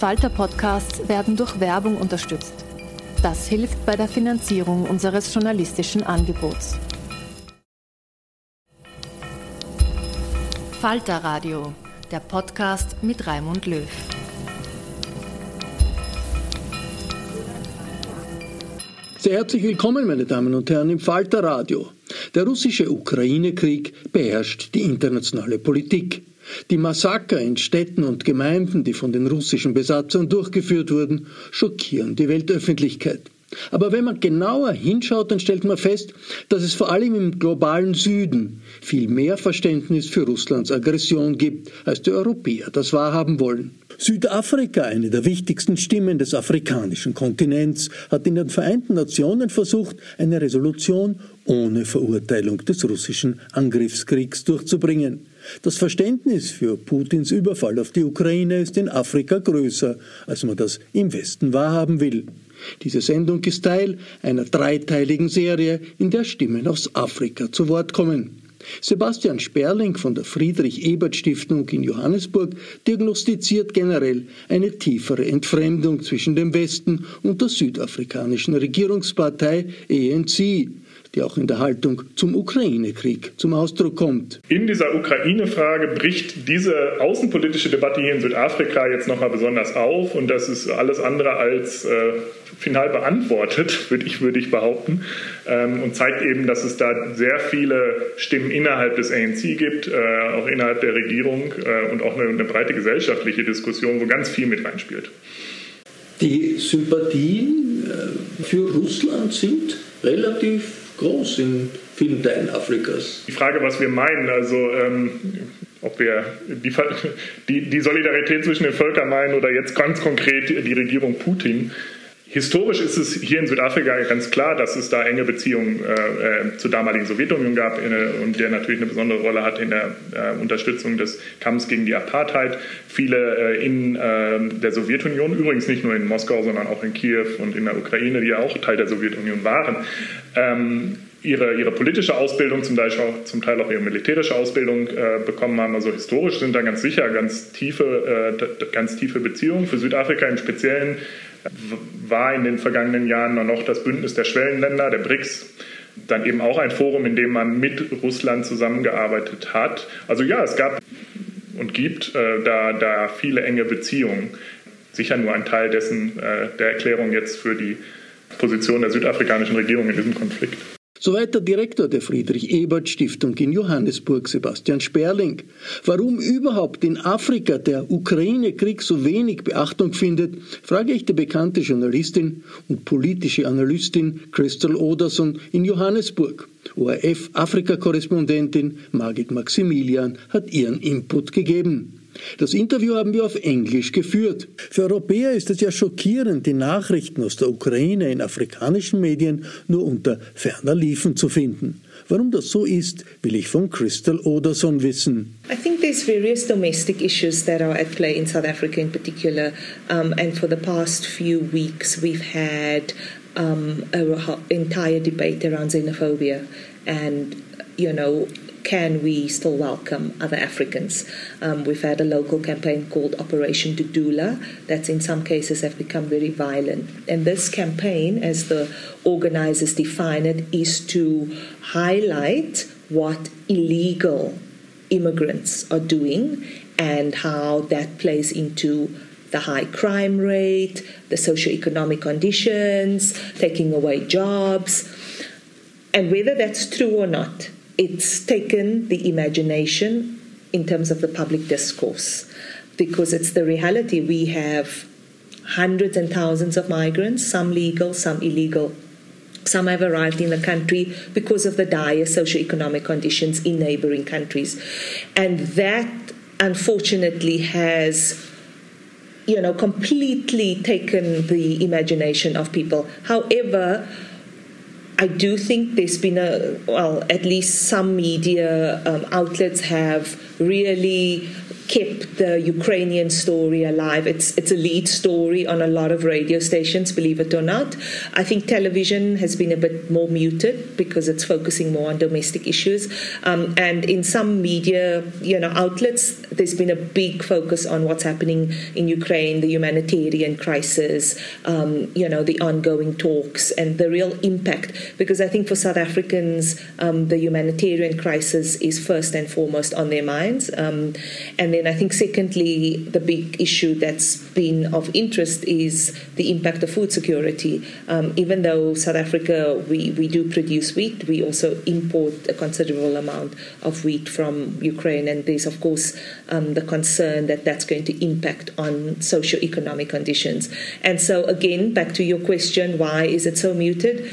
slash arena. Falter-Podcasts werden durch Werbung unterstützt. Das hilft bei der Finanzierung unseres journalistischen Angebots. Falter Radio, der Podcast mit Raimund Löw. Sehr herzlich willkommen, meine Damen und Herren, im Falter Radio. Der russische Ukraine-Krieg beherrscht die internationale Politik. Die Massaker in Städten und Gemeinden, die von den russischen Besatzern durchgeführt wurden, schockieren die Weltöffentlichkeit. Aber wenn man genauer hinschaut, dann stellt man fest, dass es vor allem im globalen Süden viel mehr Verständnis für Russlands Aggression gibt, als die Europäer das wahrhaben wollen. Südafrika, eine der wichtigsten Stimmen des afrikanischen Kontinents, hat in den Vereinten Nationen versucht, eine Resolution ohne Verurteilung des russischen Angriffskriegs durchzubringen. Das Verständnis für Putins Überfall auf die Ukraine ist in Afrika größer, als man das im Westen wahrhaben will. Diese Sendung ist Teil einer dreiteiligen Serie, in der Stimmen aus Afrika zu Wort kommen. Sebastian Sperling von der Friedrich-Ebert-Stiftung in Johannesburg diagnostiziert generell eine tiefere Entfremdung zwischen dem Westen und der südafrikanischen Regierungspartei ANC, die auch in der Haltung zum Ukraine-Krieg zum Ausdruck kommt. In dieser Ukraine-Frage bricht diese außenpolitische Debatte hier in Südafrika jetzt nochmal besonders auf und das ist alles andere als äh, final beantwortet, würde ich, würde ich behaupten, ähm, und zeigt eben, dass es da sehr viele Stimmen innerhalb des ANC gibt, äh, auch innerhalb der Regierung äh, und auch eine, eine breite gesellschaftliche Diskussion, wo ganz viel mit reinspielt. Die Sympathien äh, für Russland sind relativ groß in vielen Teilen Afrikas. Die Frage, was wir meinen, also ähm, ob wir die, die, die Solidarität zwischen den Völkern meinen oder jetzt ganz konkret die Regierung Putin, Historisch ist es hier in Südafrika ganz klar, dass es da enge Beziehungen äh, äh zur damaligen Sowjetunion gab äh, und der natürlich eine besondere Rolle hat in der äh, Unterstützung des Kampfs gegen die Apartheid. Viele äh, in ähm, der Sowjetunion, übrigens nicht nur in Moskau, sondern auch in Kiew und in der Ukraine, die ja auch Teil der Sowjetunion waren, ähm, ihre, ihre politische Ausbildung, zum Teil, auch, zum Teil auch ihre militärische Ausbildung äh, bekommen haben. Also historisch sind da ganz sicher ganz tiefe, äh, ganz tiefe Beziehungen. Für Südafrika im Speziellen war in den vergangenen Jahren noch das Bündnis der Schwellenländer, der BRICS, dann eben auch ein Forum, in dem man mit Russland zusammengearbeitet hat. Also ja, es gab und gibt äh, da, da viele enge Beziehungen. Sicher nur ein Teil dessen äh, der Erklärung jetzt für die Position der südafrikanischen Regierung in diesem Konflikt. Soweit der Direktor der Friedrich-Ebert-Stiftung in Johannesburg, Sebastian Sperling. Warum überhaupt in Afrika der Ukraine-Krieg so wenig Beachtung findet, frage ich die bekannte Journalistin und politische Analystin Crystal Oderson in Johannesburg. ORF-Afrika-Korrespondentin Margit Maximilian hat ihren Input gegeben. Das Interview haben wir auf Englisch geführt. Für Europäer ist es ja schockierend, die Nachrichten aus der Ukraine in afrikanischen Medien nur unter ferner Liefen zu finden. Warum das so ist, will ich von Crystal Oderson wissen. I think there's various domestic issues that are at play in South Africa in particular. Um, and for the past few weeks, we've had um, an entire debate around xenophobia and, you know, can we still welcome other Africans? Um, we've had a local campaign called Operation Dudula that in some cases have become very violent. And this campaign, as the organizers define it, is to highlight what illegal immigrants are doing and how that plays into the high crime rate, the socioeconomic conditions, taking away jobs. And whether that's true or not, it's taken the imagination in terms of the public discourse because it's the reality. We have hundreds and thousands of migrants, some legal, some illegal. Some have arrived in the country because of the dire socioeconomic conditions in neighboring countries. And that, unfortunately, has you know, completely taken the imagination of people. However, I do think there's been a, well, at least some media um, outlets have really kept the Ukrainian story alive. It's it's a lead story on a lot of radio stations, believe it or not. I think television has been a bit more muted because it's focusing more on domestic issues. Um, and in some media, you know, outlets, there's been a big focus on what's happening in Ukraine, the humanitarian crisis, um, you know, the ongoing talks, and the real impact. Because I think for South Africans, um, the humanitarian crisis is first and foremost on their minds. Um, and then then I think, secondly, the big issue that's been of interest is the impact of food security. Um, even though South Africa, we, we do produce wheat, we also import a considerable amount of wheat from Ukraine. And there's, of course, um, the concern that that's going to impact on socio-economic conditions. And so, again, back to your question why is it so muted?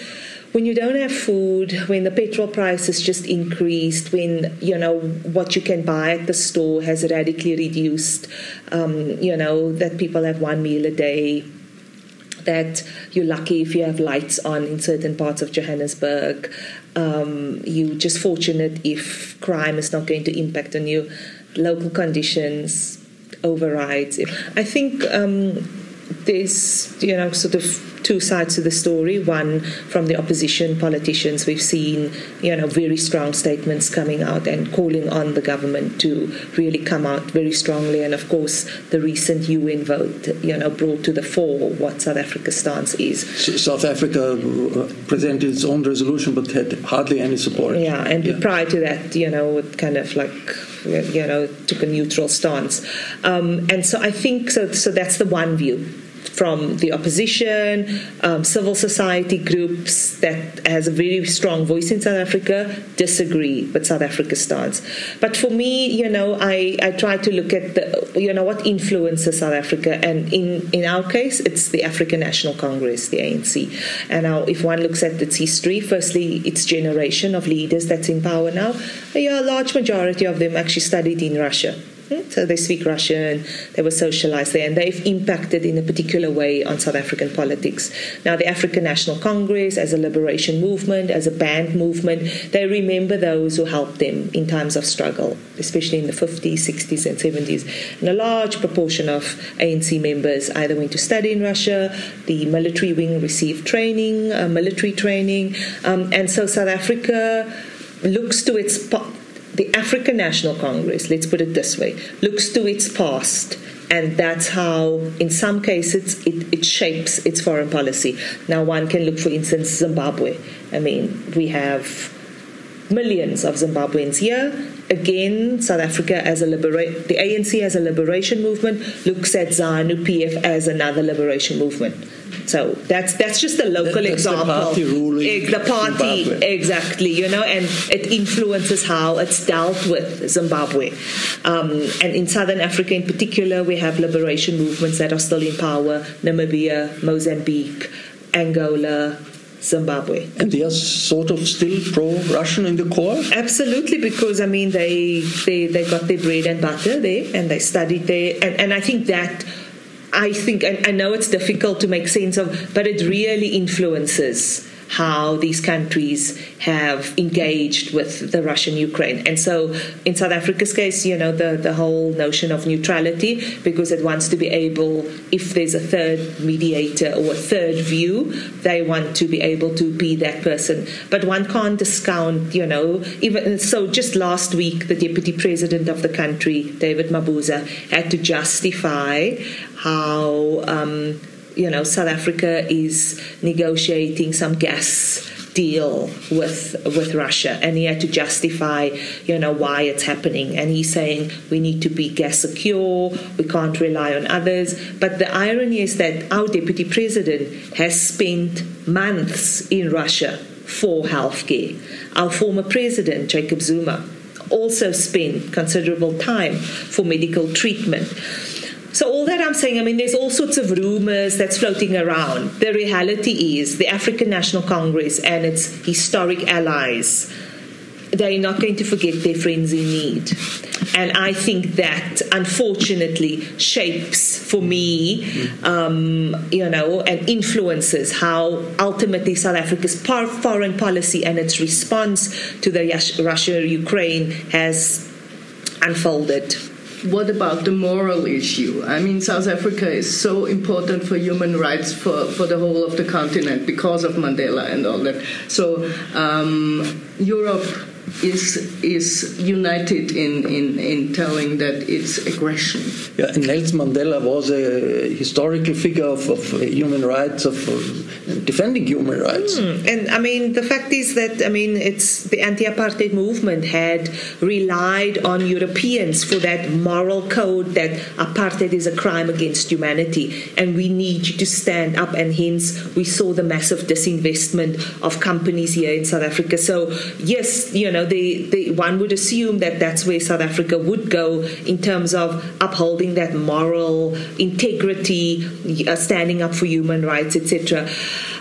When you don't have food, when the petrol price has just increased, when you know what you can buy at the store has radically reduced, um, you know that people have one meal a day, that you're lucky if you have lights on in certain parts of Johannesburg. Um, you're just fortunate if crime is not going to impact on you. Local conditions overrides. I think um, there's you know sort of two sides to the story. One from the opposition politicians, we've seen you know very strong statements coming out and calling on the government to really come out very strongly. And of course, the recent UN vote you know brought to the fore what South Africa's stance is. South Africa uh, presented its own resolution, but had hardly any support. Yeah, and yeah. prior to that, you know, it kind of like you know took a neutral stance. Um, and so I think so. So that's the one view from the opposition, um, civil society groups that has a very strong voice in South Africa disagree with South Africa's stance. But for me, you know, I, I try to look at the, you know, what influences South Africa, and in, in our case, it's the African National Congress, the ANC. And now, if one looks at its history, firstly, its generation of leaders that's in power now, a large majority of them actually studied in Russia. So they speak Russian, they were socialized there, and they've impacted in a particular way on South African politics. Now, the African National Congress, as a liberation movement, as a band movement, they remember those who helped them in times of struggle, especially in the 50s, 60s, and 70s. And a large proportion of ANC members either went to study in Russia, the military wing received training, uh, military training, um, and so South Africa looks to its the African National Congress, let's put it this way, looks to its past and that's how, in some cases, it, it, shapes its foreign policy. Now, one can look, for instance, Zimbabwe. I mean, we have millions of Zimbabweans here. Again, South Africa as a liberate, the ANC as a liberation movement looks at ZANU PF as another liberation movement. So that's that's just a local that, example. The party ruling the party Zimbabwe. exactly, you know, and it influences how it's dealt with Zimbabwe. Um, and in Southern Africa, in particular, we have liberation movements that are still in power: Namibia, Mozambique, Angola, Zimbabwe. And they are sort of still pro-Russian in the core. Absolutely, because I mean they they, they got their bread and butter there, and they studied there, and, and I think that I think, and I know it's difficult to make sense of, but it really influences how these countries have engaged with the Russian Ukraine. And so, in South Africa's case, you know, the, the whole notion of neutrality, because it wants to be able, if there's a third mediator or a third view, they want to be able to be that person. But one can't discount, you know, even so, just last week, the deputy president of the country, David Mabuza, had to justify how. Um, you know, South Africa is negotiating some gas deal with with Russia, and he had to justify, you know, why it's happening. And he's saying we need to be gas secure, we can't rely on others. But the irony is that our deputy president has spent months in Russia for healthcare. Our former president, Jacob Zuma, also spent considerable time for medical treatment. So, all that I'm saying, I mean, there's all sorts of rumors that's floating around. The reality is the African National Congress and its historic allies they're not going to forget their friends in need. And I think that unfortunately shapes for me, um, you know, and influences how ultimately South Africa's foreign policy and its response to the Russia Ukraine has unfolded what about the moral issue? I mean, South Africa is so important for human rights for, for the whole of the continent because of Mandela and all that. So, um, Europe is is united in, in, in telling that it's aggression. Yeah, Nelson Mandela was a historical figure of, of human rights, of, of defending human rights. Mm. And I mean, the fact is that I mean, it's the anti-apartheid movement had relied on Europeans for that moral code that apartheid is a crime against humanity, and we need you to stand up. And hence, we saw the massive disinvestment of companies here in South Africa. So yes, you know know, they, one would assume that that's where South Africa would go in terms of upholding that moral integrity, uh, standing up for human rights, etc.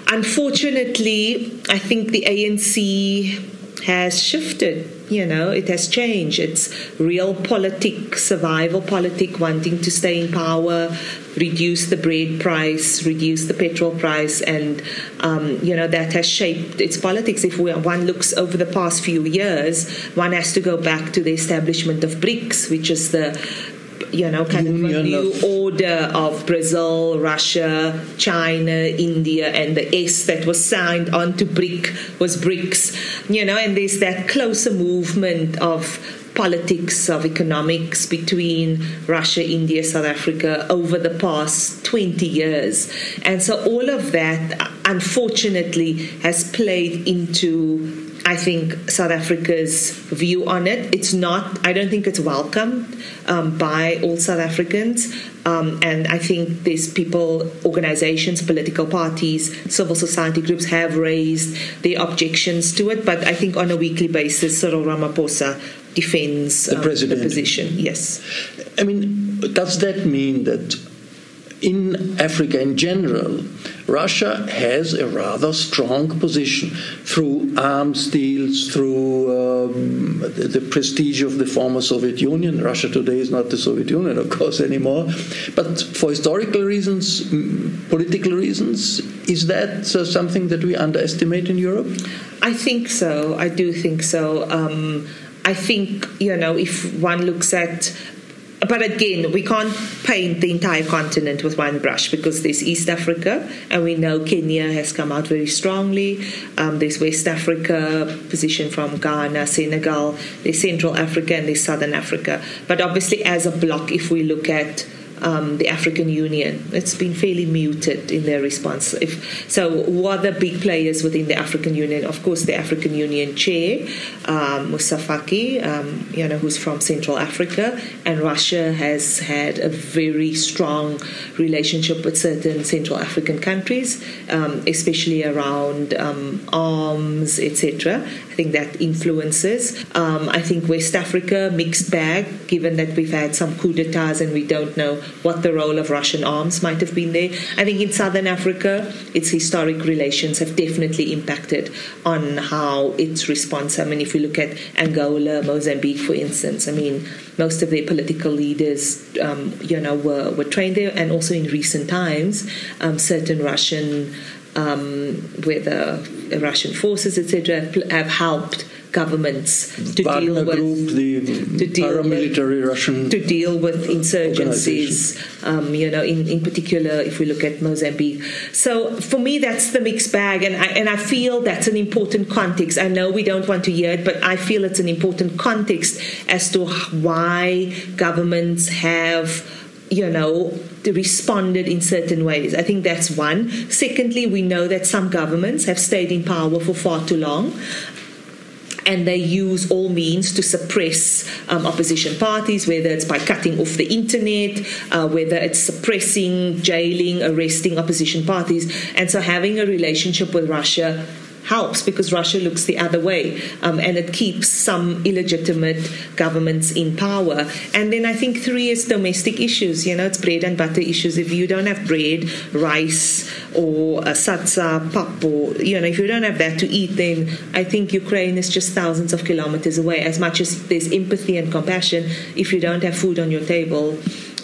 Unfortunately, I think the ANC has shifted you know it has changed. It's real politic survival politic wanting to stay in power reduce the bread price reduce the petrol price and um, you know that has shaped its politics. If we, one looks over the past few years one has to go back to the establishment of BRICS which is the you know, kind Union of a new of order of Brazil, Russia, China, India, and the S that was signed onto BRIC was BRICS, you know, and there's that closer movement of politics of economics between Russia, India, South Africa over the past 20 years. And so all of that, uh, unfortunately, has played into I think South Africa's view on it. It's not, I don't think it's welcomed um, by all South Africans. Um, and I think these people, organizations, political parties, civil society groups have raised their objections to it. But I think on a weekly basis, Cyril Ramaphosa defends the, um, the position. Yes. I mean, does that mean that in Africa in general, Russia has a rather strong position through arms deals, through um, the, prestige of the former Soviet Union. Russia today is not the Soviet Union, of course, anymore. But for historical reasons, political reasons, is that uh, something that we underestimate in Europe? I think so. I do think so. Um, I think, you know, if one looks at but again, we can't paint the entire continent with one brush because there's East Africa, and we know Kenya has come out very strongly. Um, there's West Africa, position from Ghana, Senegal, there's Central Africa, and there's Southern Africa. But obviously, as a block, if we look at um, the African Union. It's been fairly muted in their response. If, so, who are the big players within the African Union? Of course, the African Union chair, um, Moussa Faki, um, you know, who's from Central Africa, and Russia has had a very strong relationship with certain Central African countries, um, especially around um, arms, etc. I think that influences. Um, I think West Africa, mixed bag, given that we've had some coups d'etats and we don't know what the role of Russian arms might have been there. I think in Southern Africa, its historic relations have definitely impacted on how its response. I mean, if we look at Angola, Mozambique, for instance, I mean, most of their political leaders, um, you know, were, were trained there, and also in recent times, um, certain Russian, um, whether Russian forces, etc., have helped governments to Wagner deal with Group, the to deal paramilitary with, Russian to deal with insurgencies. Um, you know, in, in particular, if we look at Mozambique. So for me, that's the mixed bag, and I, and I feel that's an important context. I know we don't want to hear it, but I feel it's an important context as to why governments have you know, responded in certain ways. I think that's one. Secondly, we know that some governments have stayed in power for far too long and they use all means to suppress um, opposition parties, whether it's by cutting off the internet, uh, whether it's suppressing, jailing, arresting opposition parties. And so having a relationship with Russia helps because Russia looks the other way um, and it keeps some illegitimate governments in power. And then I think three is domestic issues. You know, it's bread and butter issues. If you don't have bread, rice, or satsa, pap, or, you know, if you don't have that to eat, then I think Ukraine is just thousands of kilometers away. As much as there's empathy and compassion, if you don't have food on your table,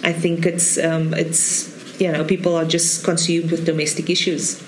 I think it's, um, it's you know, people are just consumed with domestic issues.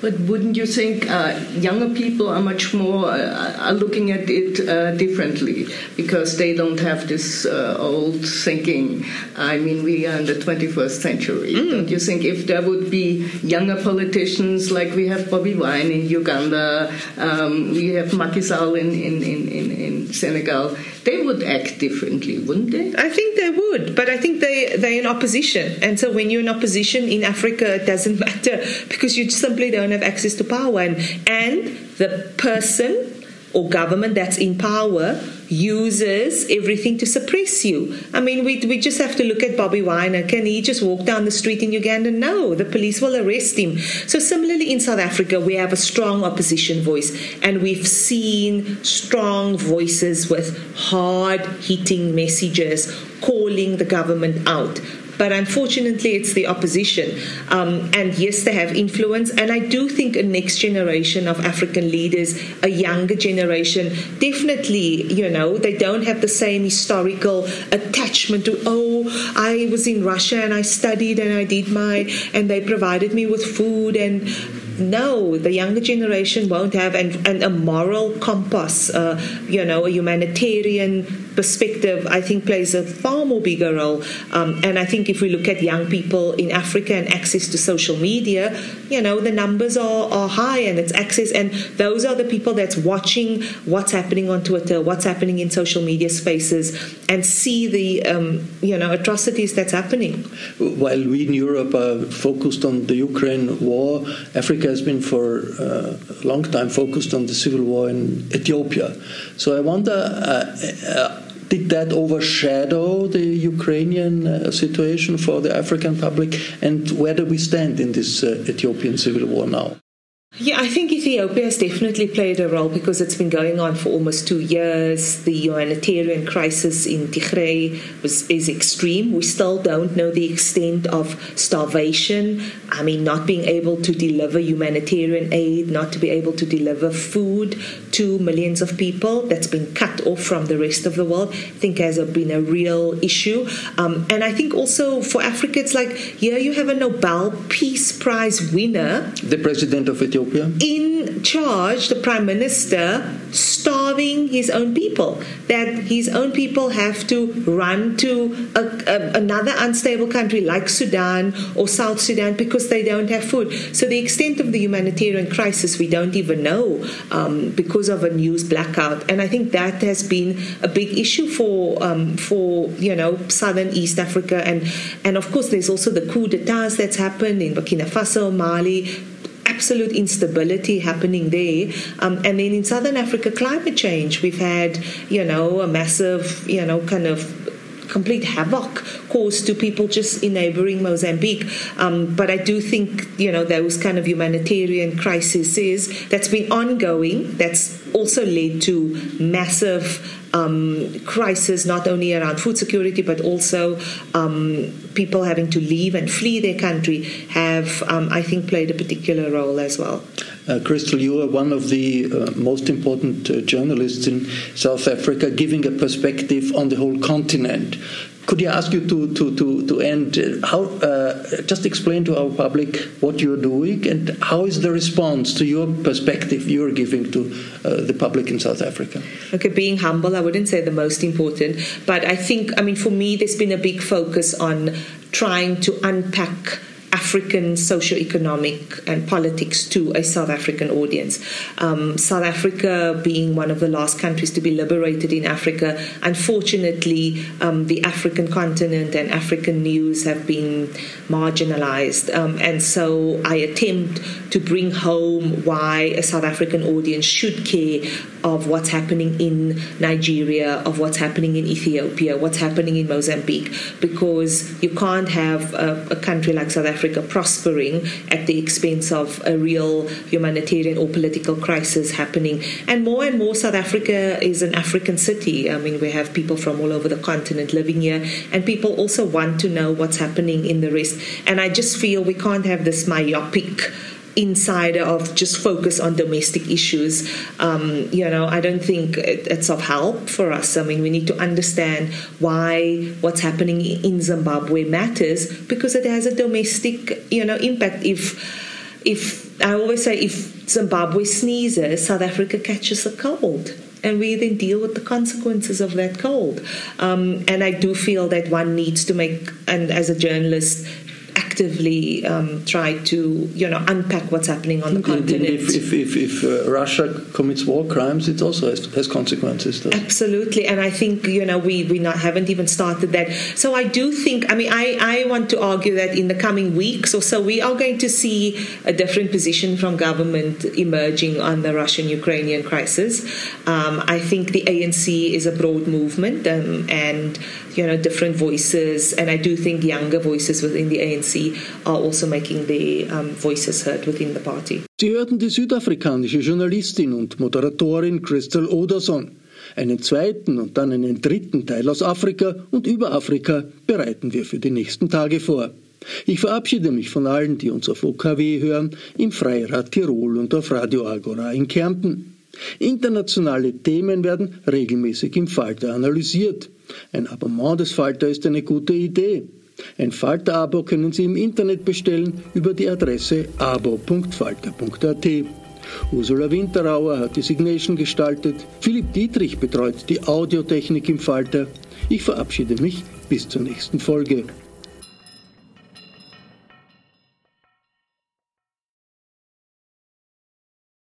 But wouldn't you think uh, younger people are much more uh, are looking at it uh, differently because they don't have this uh, old thinking? I mean, we are in the 21st century. Mm. Don't you think if there would be younger politicians like we have Bobby Wine in Uganda, um, we have Macky Sall in, in, in, in, Senegal, they would act differently, wouldn't they? I think they would, but I think they, they're in opposition. And so when you're in opposition in Africa, it doesn't matter because you simply don't have access to power. And, and the person or government that's in power uses everything to suppress you. I mean, we, we just have to look at Bobby Wine. Can he just walk down the street in Uganda? No, the police will arrest him. So, similarly, in South Africa, we have a strong opposition voice, and we've seen strong voices with hard hitting messages calling the government out but unfortunately it's the opposition. Um, and yes, they have influence, and I do think a next generation of African leaders, a younger generation, definitely, you know, they don't have the same historical attachment to, oh, I was in Russia and I studied and I did my, and they provided me with food and no, the younger generation won't have, and, a moral compass, uh, you know, a humanitarian perspective, I think plays a far more bigger role. Um, and I think if we look at young people in Africa and access to social media, you know, the numbers are, are high and it's access. And those are the people that's watching what's happening on Twitter, what's happening in social media spaces, and see the, um, you know, atrocities that's happening. While we in Europe are focused on the Ukraine war, Africa has been for uh, a long time focused on the civil war in Ethiopia. So I wonder. Uh, uh, did that overshadow the Ukrainian uh, situation for the African public? And where do we stand in this uh, Ethiopian civil war now? Yeah, I think Ethiopia has definitely played a role because it's been going on for almost two years. The humanitarian crisis in Tigray was, is extreme. We still don't know the extent of starvation. I mean, not being able to deliver humanitarian aid, not to be able to deliver food to millions of people that's been cut off from the rest of the world, I think has been a real issue. Um, and I think also for Africa, it's like here you have a Nobel Peace Prize winner. The president of Ethiopia Ethiopia? In charge, the prime minister starving his own people. That his own people have to run to a, a, another unstable country like Sudan or South Sudan because they don't have food. So the extent of the humanitarian crisis we don't even know um, because of a news blackout. And I think that has been a big issue for um, for you know southern East Africa and and of course there's also the coup d'etats that's happened in Burkina Faso, Mali absolute instability happening there. Um, and then in Southern Africa, climate change. We've had, you know, a massive, you know, kind of complete havoc caused to people just in neighboring Mozambique. Um, but I do think, you know, those kind of humanitarian crises that's been ongoing, that's also led to massive um, crisis, not only around food security, but also um, people having to leave and flee their country, have, um, I think, played a particular role as well. Uh, Crystal, you are one of the uh, most important uh, journalists in South Africa, giving a perspective on the whole continent. Could I ask you to to to, to end? Uh, how uh, just explain to our public what you're doing and how is the response to your perspective you're giving to uh, the public in South Africa? Okay, being humble, I wouldn't say the most important, but I think I mean for me, there's been a big focus on trying to unpack African socio-economic and politics to a South African audience. Um, South Africa being one of the last countries to be liberated in Africa, unfortunately, um, the African continent and African news have been marginalized. Um, and so I attempt to bring home why a South African audience should care of what's happening in Nigeria, of what's happening in Ethiopia, what's happening in Mozambique, because you can't have a, a country like South Africa prospering at the expense of a real humanitarian or political crisis happening. And more and more, South Africa is an African city. I mean, we have people from all over the continent living here, and people also want to know what's happening in the rest. And I just feel we can't have this myopic insider of just focus on domestic issues. Um, you know, I don't think it, it's of help for us. I mean, we need to understand why what's happening in Zimbabwe matters because it has a domestic, you know, impact. If if I always say if Zimbabwe sneezes, South Africa catches a cold and we then deal with the consequences of that cold. Um, and I do feel that one needs to make, and as a journalist, actively um, try to you know unpack what's happening on the continent. If, if, if, if uh, Russia commits war crimes, it also has, has consequences. Absolutely, and I think you know we we not haven't even started that. So I do think I mean I I want to argue that in the coming weeks or so we are going to see a different position from government emerging on the Russian-Ukrainian crisis. Um, I think the ANC is a broad movement um, and you know different voices, and I do think younger voices within the ANC are also making their um, voices heard within the party. Sie hörten die südafrikanische Journalistin und Moderatorin Crystal Oderson. Einen zweiten und dann einen dritten Teil aus Afrika und über Afrika bereiten wir für die nächsten Tage vor. Ich verabschiede mich von allen, die uns auf OKW hören, im Freirad Tirol und auf Radio Agora in Kärnten. Internationale Themen werden regelmäßig im Falter analysiert. Ein Abonnement des Falter ist eine gute Idee. Ein Falter-Abo können Sie im Internet bestellen über die Adresse abo.falter.at. Ursula Winterauer hat die Signation gestaltet, Philipp Dietrich betreut die Audiotechnik im Falter. Ich verabschiede mich bis zur nächsten Folge.